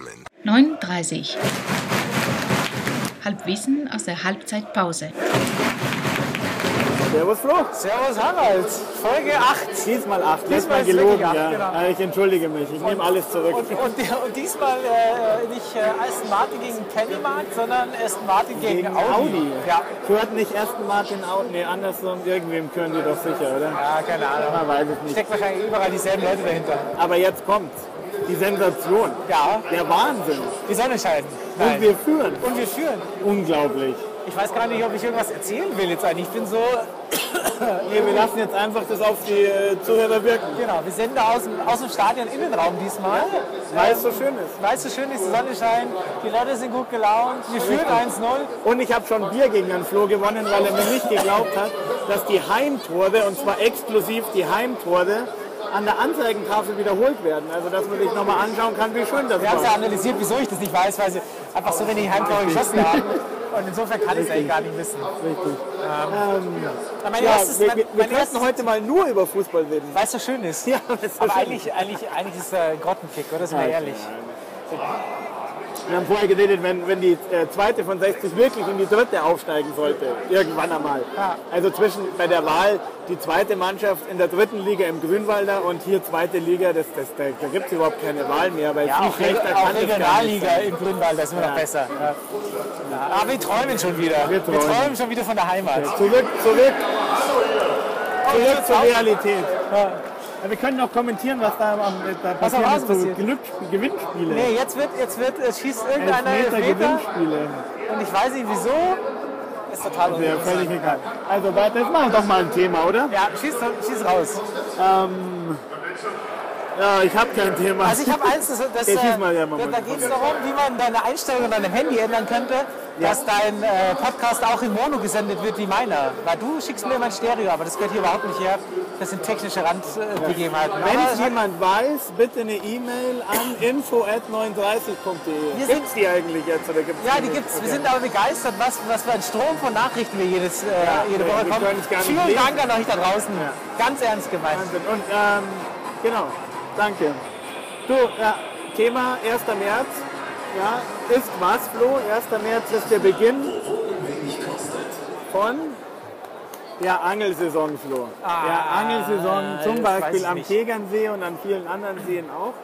zusammen. 9.30 Halbwissen aus der Halbzeitpause. Servus Flo. Servus Harald. Folge 8. Diesmal 8. Letztes Diesmal Mal ist gelogen, wirklich acht, ja. genau. Ich entschuldige mich. Ich nehme alles zurück. Und, und, und diesmal äh, nicht äh, Aston Martin gegen Pennymark, sondern Aston Martin gegen, Gegen Audi. Audi. Ja. Gehört nicht Aston Martin Audi? Nee, andersson. Irgendwem können die doch sicher, oder? ja, keine Ahnung. Man weiß es nicht. Steckt wahrscheinlich überall dieselben Leute dahinter. Aber jetzt kommt die Sensation. Ja, Der Wahnsinn. die Sonne scheint. Und wir führen. Und wir führen. Unglaublich. Ich weiß gar nicht, ob ich irgendwas erzählen will jetzt eigentlich. Ich bin so, Nee, wir lassen jetzt einfach das auf die äh, Zuhörer wirken. genau, wir senden aus dem, aus dem Stadion Innenraum diesmal. Weil es so schön ist. Weißt du, schön ist, die Sonne scheint, die Leute sind gut gelaunt, wir führen 1-0. Und ich habe schon Bier gegen Herrn Flo gewonnen, weil er mir nicht geglaubt hat, dass die Heimtore, und zwar exklusiv die Heimtore, an der Anzeigentafel wiederholt werden. Also dass man sich nochmal anschauen kann, wie schön das Wir haben es ja analysiert, wieso ich das nicht weiß, weil sie einfach so wenig Heimtore geschossen haben. Und insofern kann ich es eigentlich gar nicht wissen. Richtig. Aber Mein Ja, erstes, wir, mein, wir mein erstes, heute mal nur über Fußball reden. weil es so schön ist. Ja, Aber schön. eigentlich, eigentlich, eigentlich ist es ein Grottenkick, oder? Sind wir ehrlich. Wir haben vorher geredet, wenn, wenn die äh, zweite von 60 wirklich in die dritte aufsteigen sollte, irgendwann einmal. Ja. Also zwischen bei der Wahl die zweite Mannschaft in der dritten Liga im Grünwalder und hier zweite Liga, das, das, da, da gibt es überhaupt keine Wahl mehr, weil Ja, auch, schlechter kann auch Regionalliga im Grünwald, das ist immer noch Ja. besser. Ja. Aber wir träumen schon wieder. Wir Wir träumen. träumen schon wieder von der Heimat. Zurück, zurück, zurück zur Realität. Ja, wir können noch kommentieren, was da, am, da Was am Rasen so passiert. Glück- Gewinnspiele. Nee, jetzt wird, jetzt wird, es schießt irgendeiner Elfmeter Elfmeter Gewinnspiele. und ich weiß nicht wieso. Ist total Ja, uninteressant. völlig egal. Also jetzt machen wir doch mal ein Thema, oder? Ja, schieß, schieß raus. Ja, ich habe kein Thema. Also ich habe eins, das, das, Ja, äh, ja, da, geht es darum, wie man deine Einstellungen an deinem Handy ändern könnte, dass dein äh, Podcast auch in Mono gesendet wird wie meiner. Weil du schickst mir mein Stereo, aber das gehört hier überhaupt nicht her. Das sind technische Randbegebenheiten. Wenn Aber es es jemand weiß, bitte eine E-Mail an info@39.de. Wir Gibt es die eigentlich jetzt oder gibt's ja, die gibt's. Wir Okay. sind aber begeistert, was, was für ein Strom von Nachrichten wir jedes, äh, jede wir- Woche wir kommen. können es gar nicht Vielen lesen. Dank an euch da draußen. Ganz ernst gemeint. Wahnsinn. Und ähm, genau, danke. Du, ja, Thema 1. März. Ja, ist was, Flo? 1. März ist der Beginn von der Angelsaison, Flo. der Angelsaison zum Beispiel am. Tegernsee und an vielen anderen Seen auch.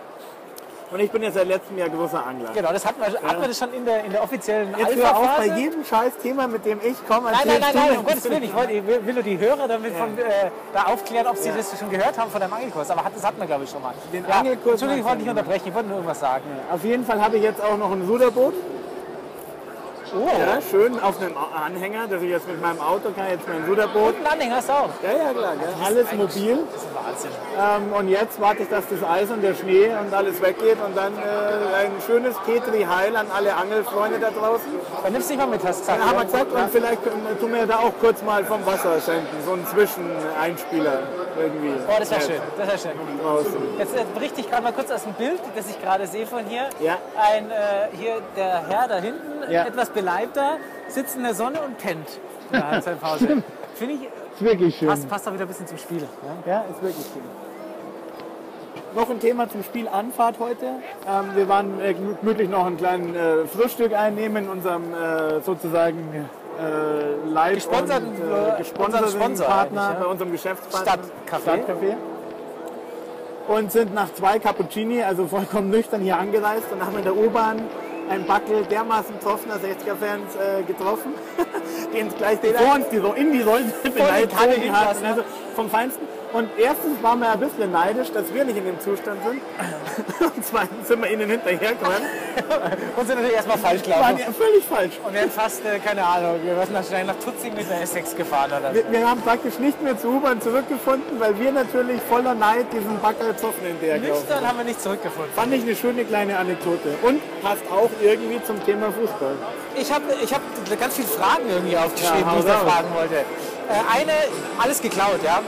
Und ich bin jetzt seit letztem Jahr großer Angler. Genau, das hatten wir, hatten wir das schon in der, in der offiziellen Jetzt hör auf, bei jedem scheiß Thema, mit dem ich komme, Nein, nein, nein, nein, um Gottes Willen. Ich, wollte, ich will nur die Hörer damit von, äh, da aufklären, ob sie das schon gehört haben von deinem Angelkurs. Aber hat, das hatten wir, glaube ich, schon mal. Den ja, Angelkurs Entschuldigung, ich wollte nicht unterbrechen. Ich wollte nur irgendwas sagen. Auf jeden Fall habe ich jetzt auch noch ein Ruderboot. Oh, Ja, schön auf einem Anhänger, dass ich jetzt mit meinem Auto kann jetzt mein Ruderboot. einen Anhänger hast du auch. Ja, ja, klar, gell? alles mobil. Das ist Wahnsinn. Ähm, und jetzt warte ich, dass das Eis und der Schnee und alles weggeht und dann äh, ein schönes Petri Heil an alle Angelfreunde da draußen. Dann nimmst du dich mal mit, hast du gesagt. Dann haben wir Ja. gesagt, und vielleicht können- tun wir da auch kurz mal vom Wasser schenken, so einen Zwischeneinspieler irgendwie. Oh, das wäre schön. Das wäre schön. Draußen. Jetzt berichte ich gerade mal kurz aus dem Bild, das ich gerade sehe von hier. Ja. Ein, äh, hier der Herr da hinten, Ja. etwas beleibter, sitzt in der Sonne und pennt. in der Halbzeitpause. Finde ich, Ist wirklich schön. passt, passt doch wieder ein bisschen zum Spiel. Ja? Ja, ist wirklich schön. Noch ein Thema zum Spiel Anfahrt heute. Ähm, wir waren äh, gemütlich noch ein kleines äh, Frühstück einnehmen in unserem äh, sozusagen äh, live Gesponserten, und, äh, äh, gesponserten Sponsor Partner ja. bei unserem Geschäftspartner Stadtcafé. Stadtcafé. Und sind nach zwei Cappuccini, also vollkommen nüchtern hier angereist und haben in der U-Bahn einen Backel dermaßen betroffener 60er-Fans äh, getroffen, den es gleich vor uns die so in die Säule gezogen hat. Also vom Feinsten. Und erstens waren wir ein bisschen neidisch, dass wir nicht in dem Zustand sind. Und zweitens sind wir ihnen hinterhergekommen. Und sind natürlich erstmal falsch Waren gelaufen. ja völlig falsch. Und wir haben fast, äh, keine Ahnung, wir sind wahrscheinlich nach Tutzing mit der S6 gefahren oder so. Wir, wir haben praktisch nicht mehr zur U-Bahn zurückgefunden, weil wir natürlich voller Neid diesen Backel zoffen hinterhergelaufen Nüchtern haben wir nicht zurückgefunden. Fand ich eine schöne kleine Anekdote. Und passt auch irgendwie zum Thema Fußball. Ich habe ich hab ganz viele Fragen irgendwie aufgeschrieben, Ja, die ich da fragen wollte. Äh, eine, alles geklaut, ja.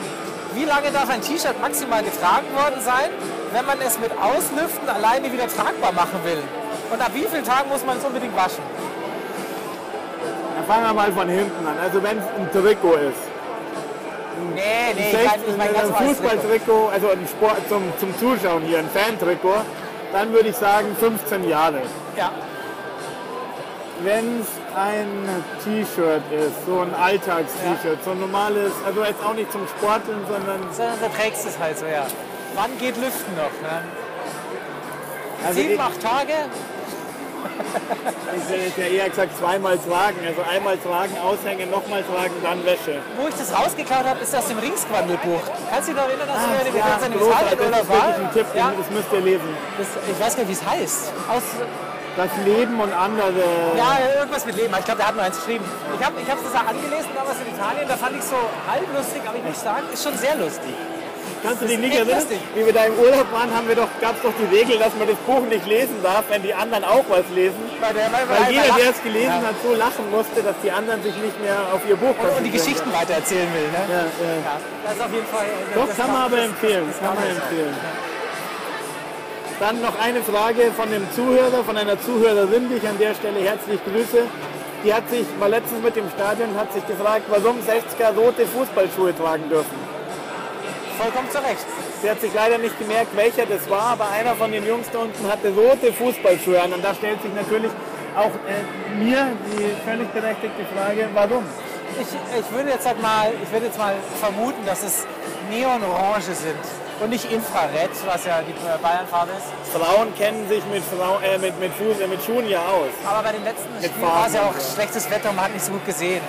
Wie lange darf ein T-Shirt maximal getragen worden sein, wenn man es mit Auslüften alleine wieder tragbar machen will? Und ab wie vielen Tagen muss man es unbedingt waschen? Dann fangen wir mal von hinten an. Also wenn es ein Trikot ist. Nee, nee, ich meine ich mein ein. Fußballtrikot, also ein Sport zum, zum Zuschauen hier, ein Fan-Trikot, dann würde ich sagen 15 Jahre. Ja. Wenn es ein T-Shirt ist, so ein Alltags-T-Shirt, so ein normales, also jetzt auch nicht zum Sporteln, sondern Sondern du trägst es halt so, ja. Wann geht Lüften noch? Ne? also Sieben, ich, acht Tage? ich hätte ja eher gesagt zweimal tragen, also einmal tragen, aushängen, nochmal tragen, dann Wäsche. Wo ich das rausgeklaut habe, ist aus dem Ringsquandelbuch. Kannst du dich noch erinnern, dass Ah, wir mit ja, in großartig, Italien das ist wirklich ein Tipp, Ja, das müsst ihr lesen. das, ich weiß gar nicht, wie es heißt. Aus, Das Leben und andere. ja, irgendwas mit Leben. Ich glaube, der hat nur eins geschrieben. Ich habe ich hab's das angelesen damals in Italien. Da fand ich so halb lustig, aber ich muss sagen, ist schon sehr lustig. Kannst du dich nicht erinnern? lustig. Wie wir da im Urlaub waren, haben wir doch, gab es doch die Regel, dass man das Buch nicht lesen darf, wenn die anderen auch was lesen. Weil, der, weil, Weil jeder, der es gelesen Ja. hat, so lachen musste, dass die anderen sich nicht mehr auf ihr Buch und, und die konzentrieren Geschichten weiter erzählen will. Ne? Ja, ja. Ja, das ist auf jeden Fall. Doch, das kann man aber empfehlen. Kann man empfehlen. Dann noch eine Frage von einem Zuhörer, von einer Zuhörerin, die ich an der Stelle herzlich grüße. Die hat sich, war letztens mit dem Stadion, hat sich gefragt, warum 60er rote Fußballschuhe tragen dürfen. Vollkommen zu Recht. Sie hat sich leider nicht gemerkt, welcher das war, aber einer von den Jungs da unten hatte rote Fußballschuhe an. Und da stellt sich natürlich auch äh, mir die völlig berechtigte Frage, warum? Ich, ich würde jetzt halt mal, ich würde jetzt mal vermuten, dass es Neonorange sind und nicht Infrared, was ja die Bayernfarbe ist. Frauen kennen sich mit, Frau, äh, mit, mit, Fuß, äh, mit Schuhen ja aus. Aber bei den letzten Mit Spielen war es ja auch so. schlechtes Wetter und man hat nicht so gut gesehen.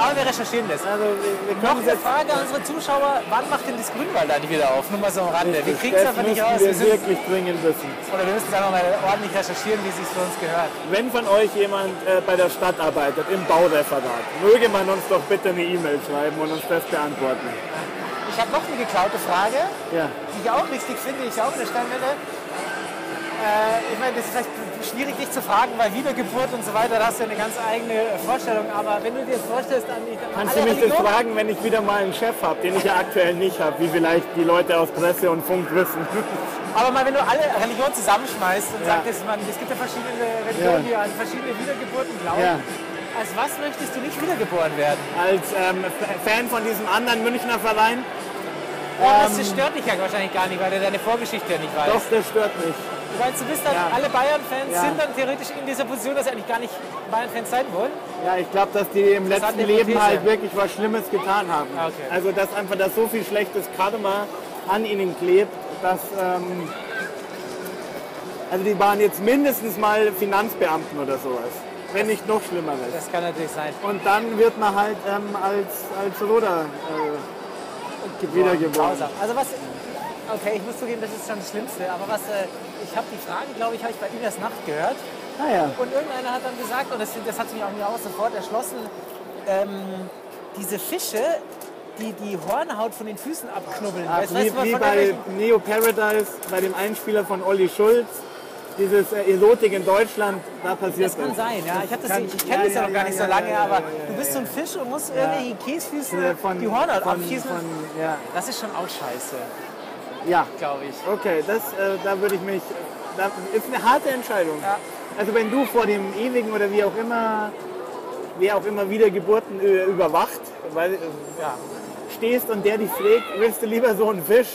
Aber wir recherchieren das. Also wir, wir Noch eine Frage an unsere Zuschauer, wann macht denn das Grünwald eigentlich wieder auf? Nur mal so am Rande. Wir kriegen es einfach nicht raus. Wir wir wirklich dringend wissen. oder wir müssen es einfach mal ordentlich recherchieren, wie es sich für uns gehört. Wenn von euch jemand äh, bei der Stadt arbeitet, im Baureferat, möge man uns doch bitte eine E-Mail schreiben und uns das beantworten. Ich habe noch eine geklaute Frage, Ja. die ich auch wichtig finde, ich auch in der Steinwelle. Äh, ich meine, das ist vielleicht schwierig, dich zu fragen, weil Wiedergeburt und so weiter, da hast du ja eine ganz eigene Vorstellung. Aber wenn du dir das vorstellst, an die, an Kannst du mich das fragen, wenn ich wieder mal einen Chef habe, den ich ja aktuell nicht habe, wie vielleicht die Leute aus Presse und Funk wissen? Aber mal, wenn du alle Religionen zusammenschmeißt und Ja. sagst, man, es gibt ja verschiedene Religionen, Ja. die an verschiedene Wiedergeburten glauben. Ja. Als was möchtest du nicht wiedergeboren werden? Als ähm, Fan von diesem anderen Münchner Verein, Oh, das stört dich ja wahrscheinlich gar nicht, weil du deine Vorgeschichte ja nicht weißt. doch, das stört mich. Du meinst, du bist dann, Ja. alle Bayern-Fans Ja. sind dann theoretisch in dieser Position, dass sie eigentlich gar nicht Bayern-Fans sein wollen? Ja, ich glaube, dass die im letzten Interessante Leben halt wirklich was Schlimmes getan haben. Okay. Also, dass einfach da so viel schlechtes Karma an ihnen klebt, dass. Ähm, also, die waren jetzt mindestens mal Finanzbeamten oder sowas. Wenn nicht noch Schlimmeres. Das kann natürlich sein. Und dann wird man halt ähm, als, als Roder äh, wiedergeboren. Grausam. Also was, okay, ich muss zugeben, das ist schon das Schlimmste, aber was, äh, ich habe die Frage, glaube ich, habe ich bei Ines Nacht gehört Naja, und irgendeiner hat dann gesagt, und das, das hat mich auch mir auch sofort erschlossen, ähm, diese Fische, die die Hornhaut von den Füßen abknubbeln. Ach, weißt, weißt wie, du, wie bei Neo Paradise, bei dem Einspieler von Olli Schulz, dieses äh, Erotik in Deutschland, da passiert das kann sein, ja. Ich, das- kann- ich kenne das ja noch gar nicht so ja, lange, ja, ja, aber ja, du ja, bist so ein Fisch und musst irgendwelche Käsfüße Äh, von- die Hornhaut von- abschießen. ja. Das ist schon auch scheiße, Ja, glaube ich. okay, das, äh, da würde ich mich, das ist eine harte Entscheidung. Ja. Also wenn du vor dem ewigen oder wie auch immer, wer auch immer Wiedergeburten äh, überwacht, weil, äh, Ja. stehst und der dich fragt, willst du lieber so einen Fisch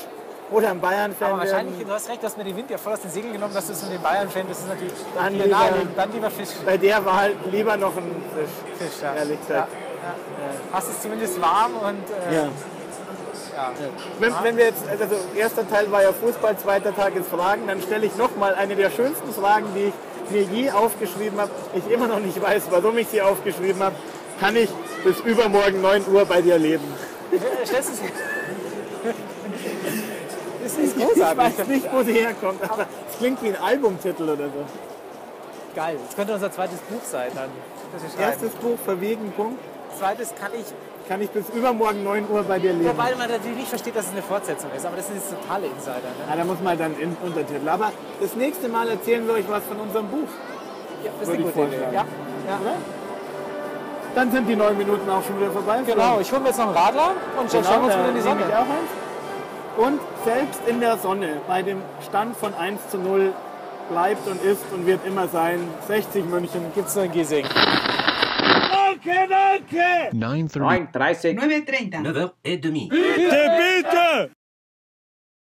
oder einen Bayern-Fan Aber wahrscheinlich, werden? du hast recht, du hast mir den Wind ja voll aus den Segeln genommen, dass du es mit den Bayern-Fan, das ist natürlich Dann lieber- naheliegend. Dann lieber Fisch. Bei der war halt lieber noch ein Fisch, Fisch ja. ehrlich gesagt. ja. Hast es zumindest warm und äh, Ja. ja. Wenn, wenn wir jetzt, also erster Teil war ja Fußball, zweiter Tag ist Fragen, dann stelle ich nochmal eine der schönsten Fragen, die ich mir je aufgeschrieben habe. Ich immer noch nicht weiß, warum ich sie aufgeschrieben habe. Kann ich bis übermorgen 9 Uhr bei dir leben? Äh, Stellst du es Ist Ich großartig. weiß nicht, wo sie herkommt, aber es klingt wie ein Albumtitel oder so. Geil. Das könnte unser zweites Buch sein dann. Erstes Buch, Verwegen, Punkt. Zweites kann ich, Kann ich bis übermorgen 9 Uhr bei dir leben? wobei man natürlich nicht versteht, dass es eine Fortsetzung ist, aber das sind jetzt totale Insider. Ne? Ja, da muss man dann in Untertitel. Aber das nächste Mal erzählen wir euch was von unserem Buch. Ja, das ist Würde eine ich gute Idee. Ja. Ja. Dann sind die neun Minuten auch schon wieder vorbei. Genau, ich hole mir jetzt noch einen Radler und dann schauen wir uns da wieder in die Sonne. ich auch eins. Und selbst in der Sonne, bei dem Stand von 1 zu 0, bleibt und ist und wird immer sein 60 München. Gibt es nur in Giesing. Danke, danke! 9.30. 9.30. 9.30. 9h30. Bitte, bitte!